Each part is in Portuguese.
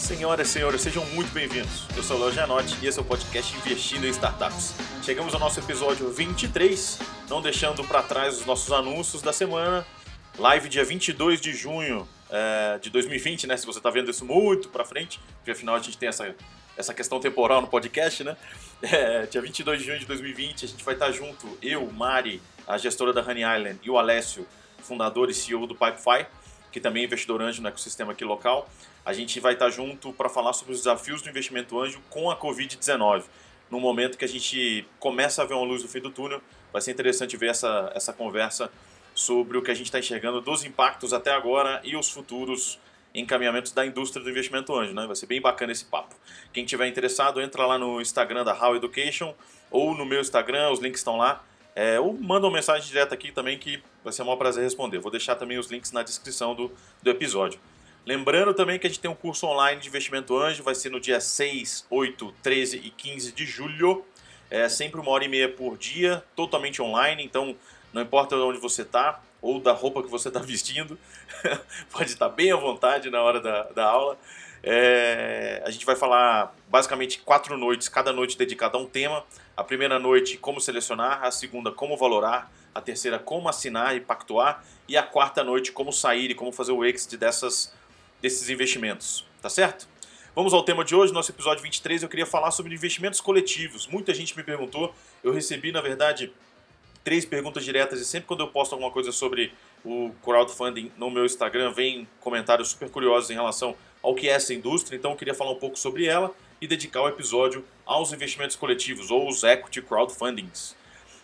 Senhoras e senhores, sejam muito bem-vindos. Eu sou o Léo Gianotti e esse é o podcast Investindo em Startups. Chegamos ao nosso episódio 23, não deixando para trás os nossos anúncios da semana. Live dia 22 de junho é, de 2020, né? Se você está vendo isso muito para frente, porque afinal a gente tem essa, essa questão temporal no podcast, né? É, dia 22 de junho de 2020, a gente vai estar junto, eu, Mari, a gestora da Honey Island, e o Alessio, fundador e CEO do Pipefy, que também é investidor anjo no ecossistema aqui local. A gente vai estar junto para falar sobre os desafios do investimento anjo com a Covid-19. No momento que a gente começa a ver uma luz no fim do túnel, vai ser interessante ver essa, essa conversa sobre o que a gente está enxergando dos impactos até agora e os futuros encaminhamentos da indústria do investimento anjo, né? Vai ser bem bacana esse papo. Quem tiver interessado, entra lá no Instagram da How Education ou no meu Instagram, os links estão lá. É, ou manda uma mensagem direta aqui também que vai ser um maior prazer responder. Vou deixar também os links na descrição do, do episódio. Lembrando também que a gente tem um curso online de investimento anjo, vai ser no dia 6, 8, 13 e 15 de julho. É sempre uma hora e meia por dia, totalmente online, então não importa onde você está ou da roupa que você está vestindo, pode estar bem à vontade na hora da, da aula. É, a gente vai falar basicamente quatro noites, cada noite dedicada a um tema. A primeira noite, como selecionar, a segunda, como valorar, a terceira, como assinar e pactuar, e a quarta noite, como sair e como fazer o exit dessas, desses investimentos. Tá certo? Vamos ao tema de hoje, nosso episódio 23. Eu queria falar sobre investimentos coletivos. Muita gente me perguntou, eu recebi, na verdade, três perguntas diretas e sempre quando eu posto alguma coisa sobre o crowdfunding no meu Instagram, vem comentários super curiosos em relação ao que é essa indústria, então eu queria falar um pouco sobre ela e dedicar o episódio aos investimentos coletivos ou os equity crowdfundings.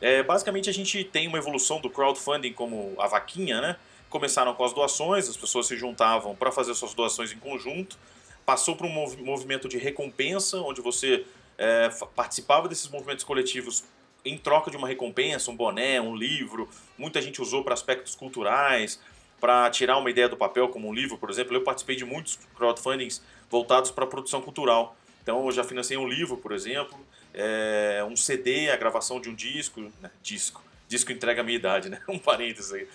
É, basicamente a gente tem uma evolução do crowdfunding como a vaquinha, né? Começaram com as doações, as pessoas se juntavam para fazer suas doações em conjunto, passou para um movimento de recompensa, onde você é, participava desses movimentos coletivos em troca de uma recompensa, um boné, um livro. Muita gente usou para aspectos culturais, para tirar uma ideia do papel, como um livro, por exemplo. Eu participei de muitos crowdfundings voltados para a produção cultural. Então, eu já financei um livro, por exemplo, é, um CD, a gravação de um disco, né? disco. Disco entrega a minha idade, né? Um parênteses aí.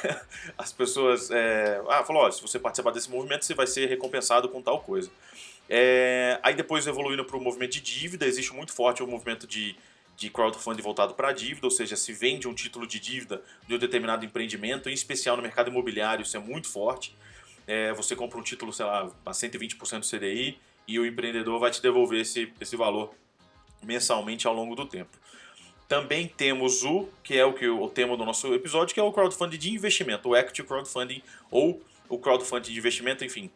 As pessoas. É, ah, falou: se você participar desse movimento, você vai ser recompensado com tal coisa. É, aí depois evoluindo para o movimento de dívida, existe muito forte o movimento de de crowdfunding voltado para dívida, ou seja, se vende um título de dívida de um determinado empreendimento, em especial no mercado imobiliário, isso é muito forte. É, você compra um título, sei lá, a 120% do CDI e o empreendedor vai te devolver esse, esse valor mensalmente ao longo do tempo. Também temos o, que é o, que, o tema do nosso episódio, que é o crowdfunding de investimento, o equity crowdfunding ou o crowdfunding de investimento, enfim,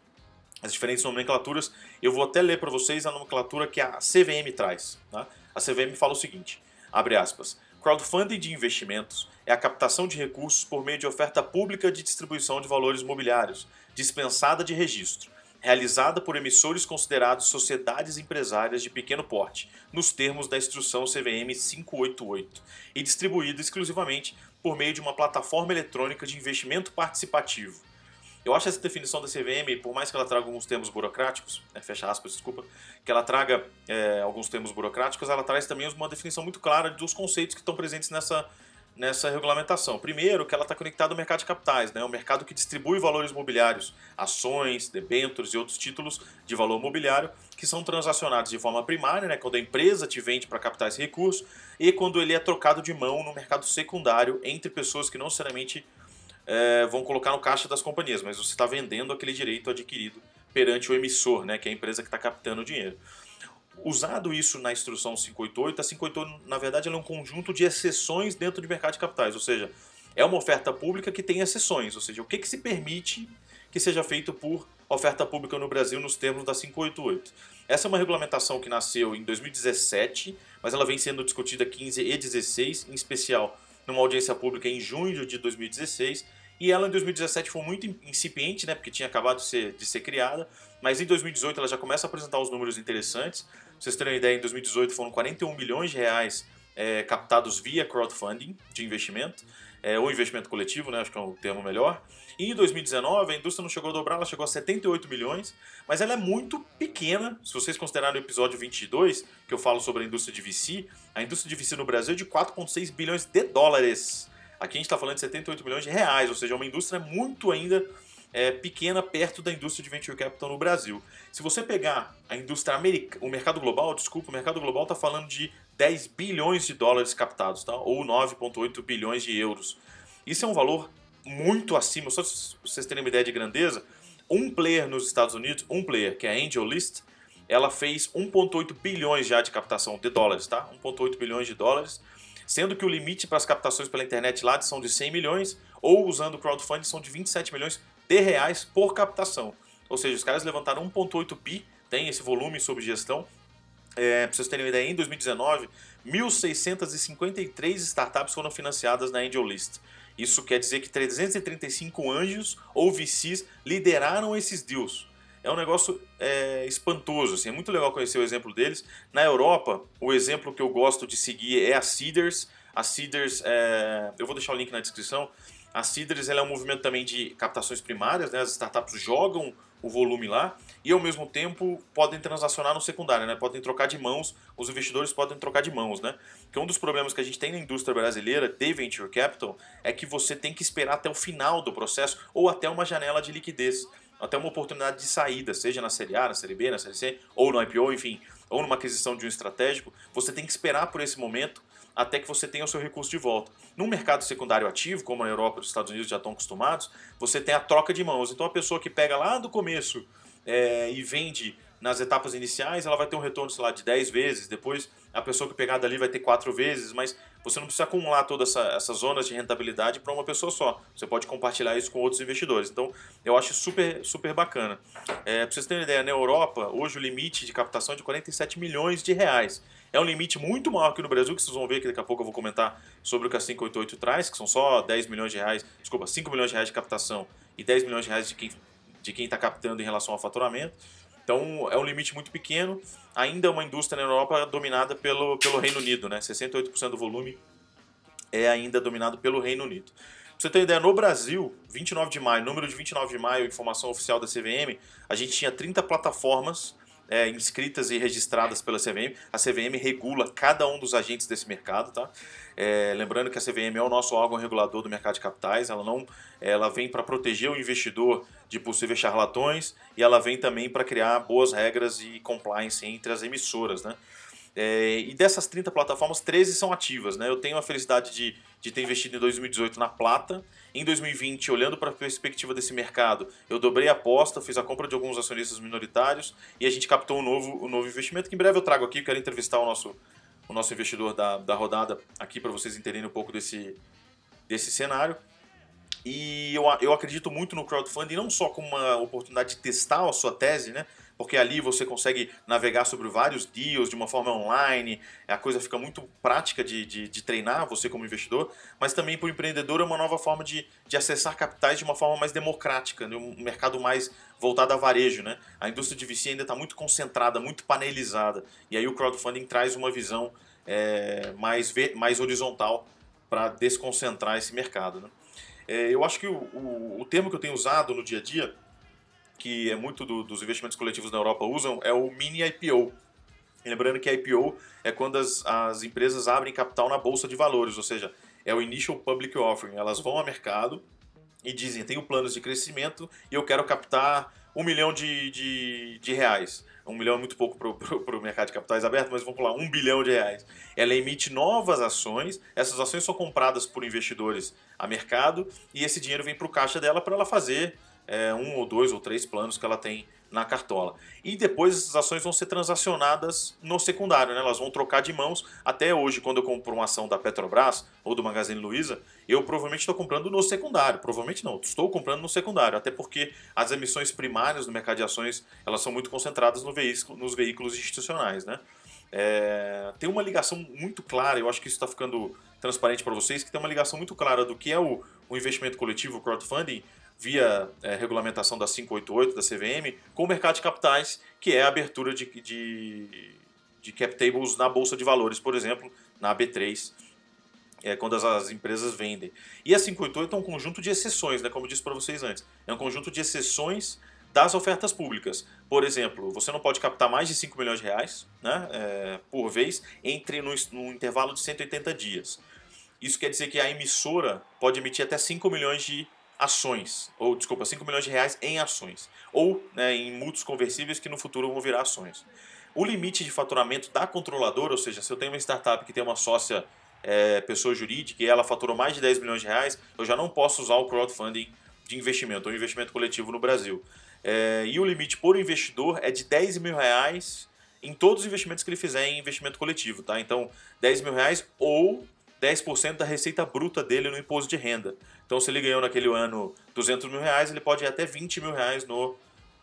as diferentes nomenclaturas. Eu vou até ler para vocês a nomenclatura que a CVM traz. Tá? A CVM fala o seguinte, abre aspas, crowdfunding de investimentos é a captação de recursos por meio de oferta pública de distribuição de valores mobiliários, dispensada de registro, realizada por emissores considerados sociedades empresárias de pequeno porte, nos termos da instrução CVM 588, e distribuída exclusivamente por meio de uma plataforma eletrônica de investimento participativo, eu acho essa definição da CVM, por mais que ela traga alguns termos burocráticos, né, fecha aspas, desculpa, que ela traga é, alguns termos burocráticos, ela traz também uma definição muito clara dos conceitos que estão presentes nessa, nessa regulamentação. Primeiro, que ela está conectada ao mercado de capitais, né, o mercado que distribui valores mobiliários, ações, debêntures e outros títulos de valor mobiliário que são transacionados de forma primária, né, quando a empresa te vende para captar esse recurso, e quando ele é trocado de mão no mercado secundário entre pessoas que não necessariamente é, vão colocar no caixa das companhias, mas você está vendendo aquele direito adquirido perante o emissor, né, que é a empresa que está captando o dinheiro. Usado isso na instrução 588, a 588 na verdade é um conjunto de exceções dentro do mercado de capitais, ou seja, é uma oferta pública que tem exceções, ou seja, o que, que se permite que seja feito por oferta pública no Brasil nos termos da 588. Essa é uma regulamentação que nasceu em 2017, mas ela vem sendo discutida 15 e 16, em especial numa audiência pública em junho de 2016, e ela em 2017 foi muito incipiente, né, porque tinha acabado de ser, de ser criada, mas em 2018 ela já começa a apresentar os números interessantes. Pra vocês terem uma ideia, em 2018 foram 41 milhões de reais é, captados via crowdfunding de investimento, é, ou investimento coletivo, né, acho que é o termo melhor. E em 2019 a indústria não chegou a dobrar, ela chegou a 78 milhões, mas ela é muito pequena. Se vocês considerarem o episódio 22, que eu falo sobre a indústria de VC, a indústria de VC no Brasil é de 4,6 bilhões de dólares. Aqui a gente está falando de 78 milhões de reais, ou seja, é uma indústria muito ainda é, pequena perto da indústria de venture capital no Brasil. Se você pegar a indústria americana, o mercado global, desculpa, o mercado global está falando de 10 bilhões de dólares captados, tá? ou 9,8 bilhões de euros. Isso é um valor muito acima, só se vocês terem uma ideia de grandeza, um player nos Estados Unidos, um player, que é a AngelList, ela fez 1,8 bilhões já de captação de dólares, tá? 1,8 bilhões de dólares, sendo que o limite para as captações pela internet lá são de 100 milhões, ou usando o crowdfunding são de 27 milhões de reais por captação. Ou seja, os caras levantaram 1,8 bi, tem esse volume sob gestão. É, para vocês terem uma ideia, em 2019, 1.653 startups foram financiadas na AngelList. Isso quer dizer que 335 anjos ou VCs lideraram esses deals. É um negócio é, espantoso, assim, é muito legal conhecer o exemplo deles. Na Europa, o exemplo que eu gosto de seguir é a Seeders. A Seeders, é, eu vou deixar o link na descrição. A Seeders é um movimento também de captações primárias, né? as startups jogam o volume lá e ao mesmo tempo podem transacionar no secundário, né? podem trocar de mãos, os investidores podem trocar de mãos. Né? Porque um dos problemas que a gente tem na indústria brasileira de venture capital é que você tem que esperar até o final do processo ou até uma janela de liquidez, até uma oportunidade de saída, seja na série A, na série B, na série C, ou no IPO, enfim, ou numa aquisição de um estratégico, você tem que esperar por esse momento até que você tenha o seu recurso de volta. No mercado secundário ativo, como na Europa e nos Estados Unidos já estão acostumados, você tem a troca de mãos. Então a pessoa que pega lá do começo é, e vende nas etapas iniciais, ela vai ter um retorno, sei lá, de 10 vezes. Depois a pessoa que pegar dali vai ter 4 vezes, mas você não precisa acumular todas essa, essas zonas de rentabilidade para uma pessoa só. Você pode compartilhar isso com outros investidores. Então, eu acho super, super bacana. É, para vocês terem uma ideia, na Europa, hoje o limite de captação é de 47 milhões de reais. É um limite muito maior que no Brasil, que vocês vão ver que daqui a pouco eu vou comentar sobre o que a 588 traz, que são só 10 milhões de reais, desculpa, 5 milhões de reais de captação e 10 milhões de reais de quem de quem está captando em relação ao faturamento. Então é um limite muito pequeno. Ainda é uma indústria na Europa dominada pelo, pelo Reino Unido, né? 68% do volume é ainda dominado pelo Reino Unido. Pra você ter ideia, no Brasil, 29 de maio, número de 29 de maio, informação oficial da CVM, a gente tinha 30 plataformas é, inscritas e registradas pela CVM. A CVM regula cada um dos agentes desse mercado, tá? É, lembrando que a CVM é o nosso órgão regulador do mercado de capitais. Ela não, ela vem para proteger o investidor de possíveis charlatões e ela vem também para criar boas regras e compliance entre as emissoras, né? É, e dessas 30 plataformas, 13 são ativas. Né? Eu tenho a felicidade de, de ter investido em 2018 na Plata. Em 2020, olhando para a perspectiva desse mercado, eu dobrei a aposta, fiz a compra de alguns acionistas minoritários e a gente captou um novo, um novo investimento que em breve eu trago aqui. Quero entrevistar o nosso, o nosso investidor da, da rodada aqui para vocês entenderem um pouco desse, desse cenário. E eu, eu acredito muito no crowdfunding, não só como uma oportunidade de testar a sua tese, né? Porque ali você consegue navegar sobre vários deals de uma forma online, a coisa fica muito prática de, de, de treinar você como investidor, mas também para o empreendedor é uma nova forma de, de acessar capitais de uma forma mais democrática, né? um mercado mais voltado a varejo. Né? A indústria de VC ainda está muito concentrada, muito panelizada, e aí o crowdfunding traz uma visão é, mais, mais horizontal para desconcentrar esse mercado. Né? É, eu acho que o, o, o termo que eu tenho usado no dia a dia que é muito do, dos investimentos coletivos na Europa usam, é o mini IPO. Lembrando que IPO é quando as, as empresas abrem capital na bolsa de valores, ou seja, é o Initial Public Offering. Elas vão ao mercado e dizem: tenho planos de crescimento e eu quero captar um milhão de, de, de reais. Um milhão é muito pouco para o mercado de capitais aberto, mas vamos falar um bilhão de reais. Ela emite novas ações, essas ações são compradas por investidores a mercado e esse dinheiro vem para o caixa dela para ela fazer é, um ou dois ou três planos que ela tem na cartola. E depois essas ações vão ser transacionadas no secundário, né? elas vão trocar de mãos. Até hoje, quando eu compro uma ação da Petrobras ou do Magazine Luiza, eu provavelmente estou comprando no secundário. Provavelmente não, estou comprando no secundário, até porque as emissões primárias no mercado de ações elas são muito concentradas no veículo, nos veículos institucionais. Né? É, tem uma ligação muito clara, eu acho que isso está ficando transparente para vocês, que tem uma ligação muito clara do que é o, o investimento coletivo, o crowdfunding, via é, regulamentação da 588 da CVM, com o mercado de capitais, que é a abertura de, de, de cap tables na Bolsa de Valores, por exemplo, na AB3, é, quando as, as, empresas vendem. E a 588 é um conjunto de exceções, né, como eu disse para vocês antes. É um conjunto de exceções das ofertas públicas. Por exemplo, você não pode captar mais de 5 milhões de reais né, é, por vez entre no, no intervalo de 180 dias. Isso quer dizer que a emissora pode emitir até 5 milhões de ações, ou desculpa, 5 milhões de reais em ações, ou né, em mútuos conversíveis que no futuro vão virar ações. O limite de faturamento da controladora, ou seja, se eu tenho uma startup que tem uma sócia é, pessoa jurídica e ela faturou mais de 10 milhões de reais, eu já não posso usar o crowdfunding de investimento, ou investimento coletivo no Brasil. É, e o limite por investidor é de 10 mil reais em todos os investimentos que ele fizer em investimento coletivo, tá? Então, 10 mil reais ou 10% da receita bruta dele no imposto de renda. Então, se ele ganhou naquele ano 200 mil reais, ele pode ir até 20 mil reais no,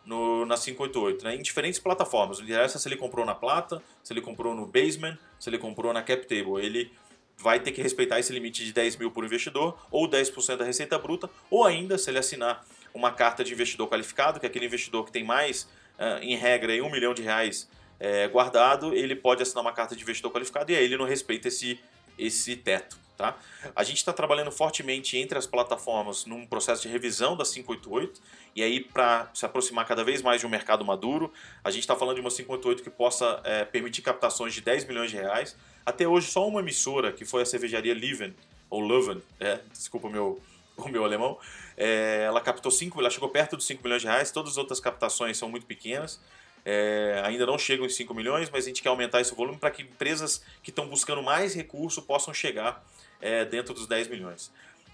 no, na 588, né? em diferentes plataformas. Não interessa se ele comprou na Plata, se ele comprou no Basement, se ele comprou na CapTable. Ele vai ter que respeitar esse limite de 10 mil por investidor, ou 10% da receita bruta, ou ainda, se ele assinar uma carta de investidor qualificado, que é aquele investidor que tem mais, uh, em regra, em um milhão de reais é, guardado, ele pode assinar uma carta de investidor qualificado e aí ele não respeita esse, esse teto. Tá? A gente está trabalhando fortemente entre as plataformas num processo de revisão da 588 e aí para se aproximar cada vez mais de um mercado maduro, a gente está falando de uma 588 que possa é, permitir captações de 10 milhões de reais. Até hoje só uma emissora, que foi a cervejaria Leven, ou Leuven, é, desculpa o meu, o meu alemão, é, ela captou 5, ela chegou perto dos 5 milhões de reais, todas as outras captações são muito pequenas. É, ainda não chegam em 5 milhões, mas a gente quer aumentar esse volume para que empresas que estão buscando mais recurso possam chegar é, dentro dos 10 milhões.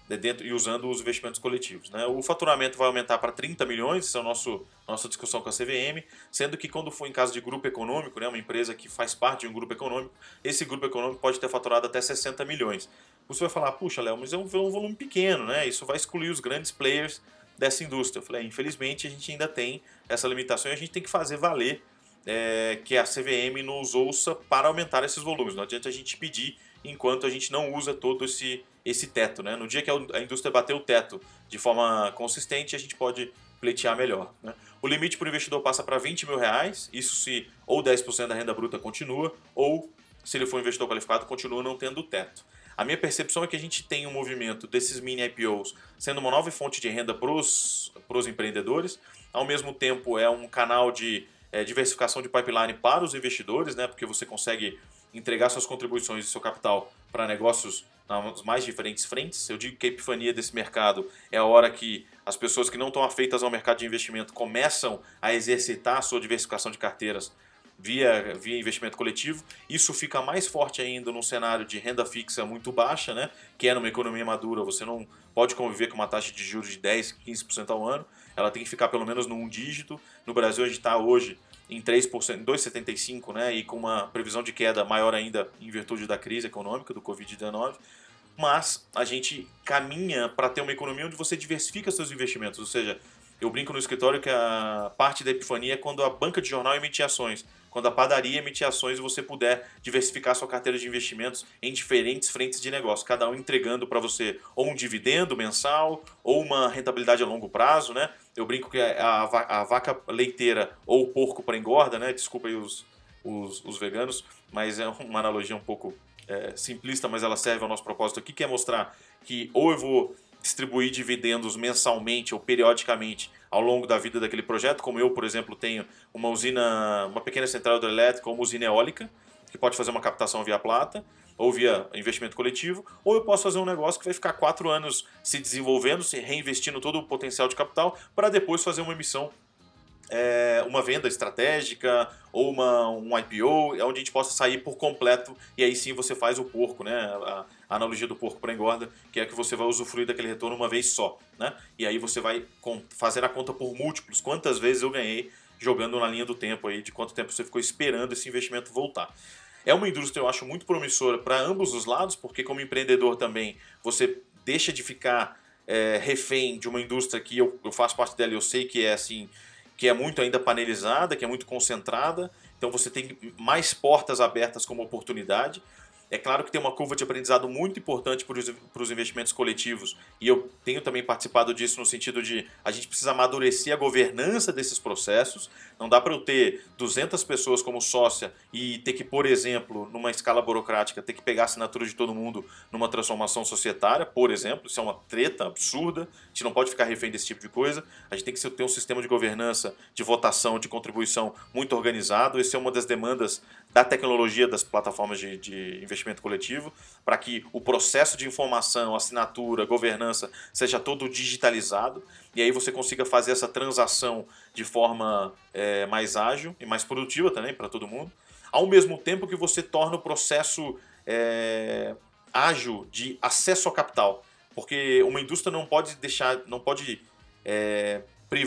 Dentro, e usando os investimentos coletivos. Né? O faturamento vai aumentar para 30 milhões, essa é a nosso, nossa discussão com a CVM, sendo que quando for em caso de grupo econômico, né, uma empresa que faz parte de um grupo econômico, esse grupo econômico pode ter faturado até 60 milhões. Você vai falar, puxa, Léo, mas é um, um volume pequeno, né? isso vai excluir os grandes players dessa indústria. Eu falei, infelizmente a gente ainda tem essa limitação e a gente tem que fazer valer é, que a CVM nos ouça para aumentar esses volumes. Não adianta a gente pedir enquanto a gente não usa todo esse, esse teto. Né? No dia que a indústria bater o teto de forma consistente, a gente pode pleitear melhor. Né? O limite para o investidor passa para 20 mil reais, isso se ou 10% da renda bruta continua, ou se ele for investidor qualificado, continua não tendo teto. A minha percepção é que a gente tem um movimento desses mini IPOs sendo uma nova fonte de renda para os empreendedores, ao mesmo tempo é um canal de é, diversificação de pipeline para os investidores, né, porque você consegue entregar suas contribuições e seu capital para negócios nas mais diferentes frentes. Eu digo que a epifania desse mercado é a hora que as pessoas que não estão afeitas ao mercado de investimento começam a exercitar a sua diversificação de carteiras via, via investimento coletivo. Isso fica mais forte ainda num cenário de renda fixa muito baixa, né? que é numa economia madura, você não pode conviver com uma taxa de juros de 10, 15% ao ano. Ela tem que ficar pelo menos num dígito. No Brasil a gente está hoje em 3%, 2,75%, né, e com uma previsão de queda maior ainda em virtude da crise econômica do Covid-19. Mas a gente caminha para ter uma economia onde você diversifica seus investimentos, ou seja, eu brinco no escritório que a parte da epifania é quando a banca de jornal emite ações quando a padaria emitir ações e você puder diversificar sua carteira de investimentos em diferentes frentes de negócio, cada um entregando para você ou um dividendo mensal ou uma rentabilidade a longo prazo, né? Eu brinco que a, a vaca leiteira ou o porco para engorda, né? Desculpa aí os, os, os, veganos, mas é uma analogia um pouco é, simplista, mas ela serve ao nosso propósito aqui, que é mostrar que ou eu vou distribuir dividendos mensalmente ou periodicamente ao longo da vida daquele projeto, como eu, por exemplo, tenho uma usina, uma pequena central hidrelétrica ou uma usina eólica, que pode fazer uma captação via plata ou via investimento coletivo, ou eu posso fazer um negócio que vai ficar quatro anos se desenvolvendo, se reinvestindo todo o potencial de capital, para depois fazer uma emissão é, uma venda estratégica ou uma, um IPO, onde a gente possa sair por completo e aí sim você faz o porco, né? A, a analogia do porco para engorda, que é que você vai usufruir daquele retorno uma vez só, né? E aí você vai fazer a conta por múltiplos. Quantas vezes eu ganhei jogando na linha do tempo aí, de quanto tempo você ficou esperando esse investimento voltar. É uma indústria, eu acho, muito promissora para ambos os lados, porque como empreendedor também você deixa de ficar é, refém de uma indústria que eu, eu faço parte dela e eu sei que é assim que é muito ainda panelizada, que é muito concentrada, então você tem mais portas abertas como oportunidade. É claro que tem uma curva de aprendizado muito importante para os investimentos coletivos e eu tenho também participado disso no sentido de a gente precisa amadurecer a governança desses processos. Não dá para eu ter 200 pessoas como sócia e ter que, por exemplo, numa escala burocrática, ter que pegar a assinatura de todo mundo numa transformação societária, por exemplo. Isso é uma treta absurda. A gente não pode ficar refém desse tipo de coisa. A gente tem que ter um sistema de governança, de votação, de contribuição muito organizado. Essa é uma das demandas da tecnologia das plataformas de, de investimento coletivo, para que o processo de informação, assinatura, governança seja todo digitalizado e aí você consiga fazer essa transação de forma é, mais ágil e mais produtiva também para todo mundo, ao mesmo tempo que você torna o processo é, ágil de acesso ao capital, porque uma indústria não pode deixar, não pode é,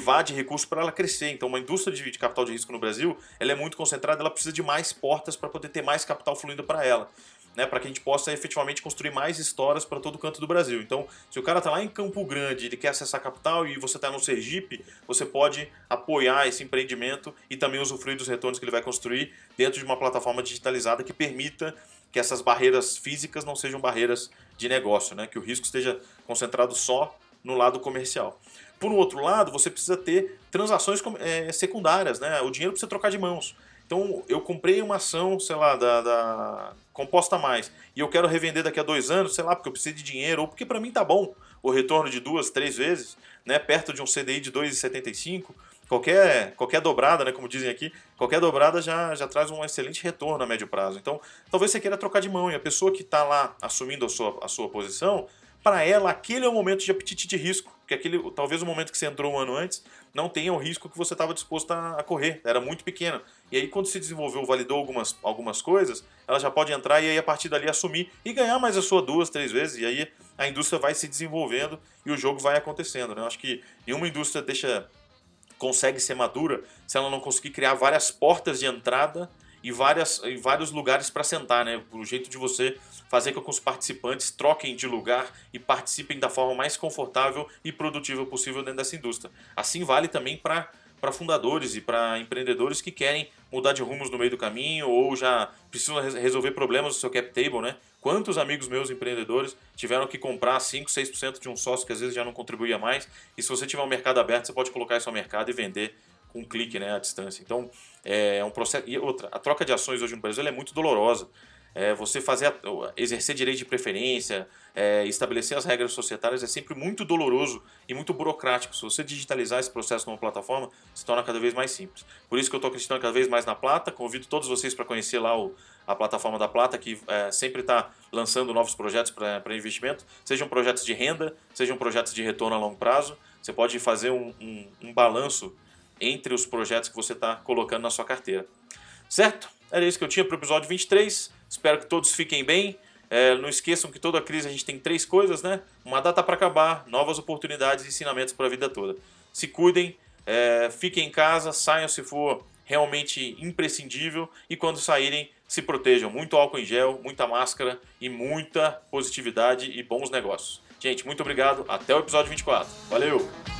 privar de recursos para ela crescer. Então, uma indústria de, capital de risco no Brasil, ela é muito concentrada, ela precisa de mais portas para poder ter mais capital fluindo para ela. Né, para que a gente possa efetivamente construir mais histórias para todo canto do Brasil. Então, se o cara está lá em Campo Grande, ele quer acessar a capital e você está no Sergipe, você pode apoiar esse empreendimento e também usufruir dos retornos que ele vai construir dentro de uma plataforma digitalizada que permita que essas barreiras físicas não sejam barreiras de negócio, né, que o risco esteja concentrado só no lado comercial. Por um outro lado, você precisa ter transações é, secundárias, né? O dinheiro precisa trocar de mãos. Então, eu comprei uma ação, sei lá, da, da Composta Mais, e eu quero revender daqui a dois anos, sei lá, porque eu preciso de dinheiro, ou porque para mim tá bom o retorno de duas, três vezes, né? Perto de um CDI de 2,75, qualquer, qualquer dobrada, né, como dizem aqui, qualquer dobrada já, já traz um excelente retorno a médio prazo. Então, talvez você queira trocar de mão, e a pessoa que está lá assumindo a sua, a sua posição, para ela aquele é o momento de apetite de risco, porque aquele, talvez o momento que você entrou um ano antes não tenha o risco que você estava disposto a, a, correr, era muito pequeno. E aí quando se desenvolveu, validou algumas, algumas coisas, ela já pode entrar e aí a partir dali assumir e ganhar mais a sua duas, três vezes, e aí a indústria vai se desenvolvendo e o jogo vai acontecendo. Né? Eu acho que nenhuma indústria deixa consegue ser madura se ela não conseguir criar várias portas de entrada e, várias, e vários lugares para sentar, né? O jeito de você fazer com que os participantes troquem de lugar e participem da forma mais confortável e produtiva possível dentro dessa indústria. Assim vale também para para fundadores e para empreendedores que querem mudar de rumos no meio do caminho ou já precisam resolver problemas do seu cap table, né? Quantos amigos meus empreendedores tiveram que comprar 5, 6% de um sócio que às vezes já não contribuía mais? E se você tiver um mercado aberto, você pode colocar isso ao mercado e vender um clique né, à distância. Então, é um processo. E outra, a troca de ações hoje no Brasil é muito dolorosa. É, você fazer exercer direito de preferência, é, estabelecer as regras societárias é sempre muito doloroso e muito burocrático. Se você digitalizar esse processo numa plataforma, se torna cada vez mais simples. Por isso que eu estou acreditando cada vez mais na Plata. Convido todos vocês para conhecer lá o, a plataforma da Plata, que é, sempre está lançando novos projetos para investimento, sejam projetos de renda, sejam projetos de retorno a longo prazo. Você pode fazer um, um, um balanço entre os projetos que você está colocando na sua carteira. Certo? Era isso que eu tinha para o episódio 23. Espero que todos fiquem bem. É, não esqueçam que toda crise a gente tem três coisas, né? Uma data para acabar, novas oportunidades e ensinamentos para a vida toda. Se cuidem, é, fiquem em casa, saiam se for realmente imprescindível e quando saírem, se protejam. Muito álcool em gel, muita máscara e muita positividade e bons negócios. Gente, muito obrigado. Até o episódio 24. Valeu!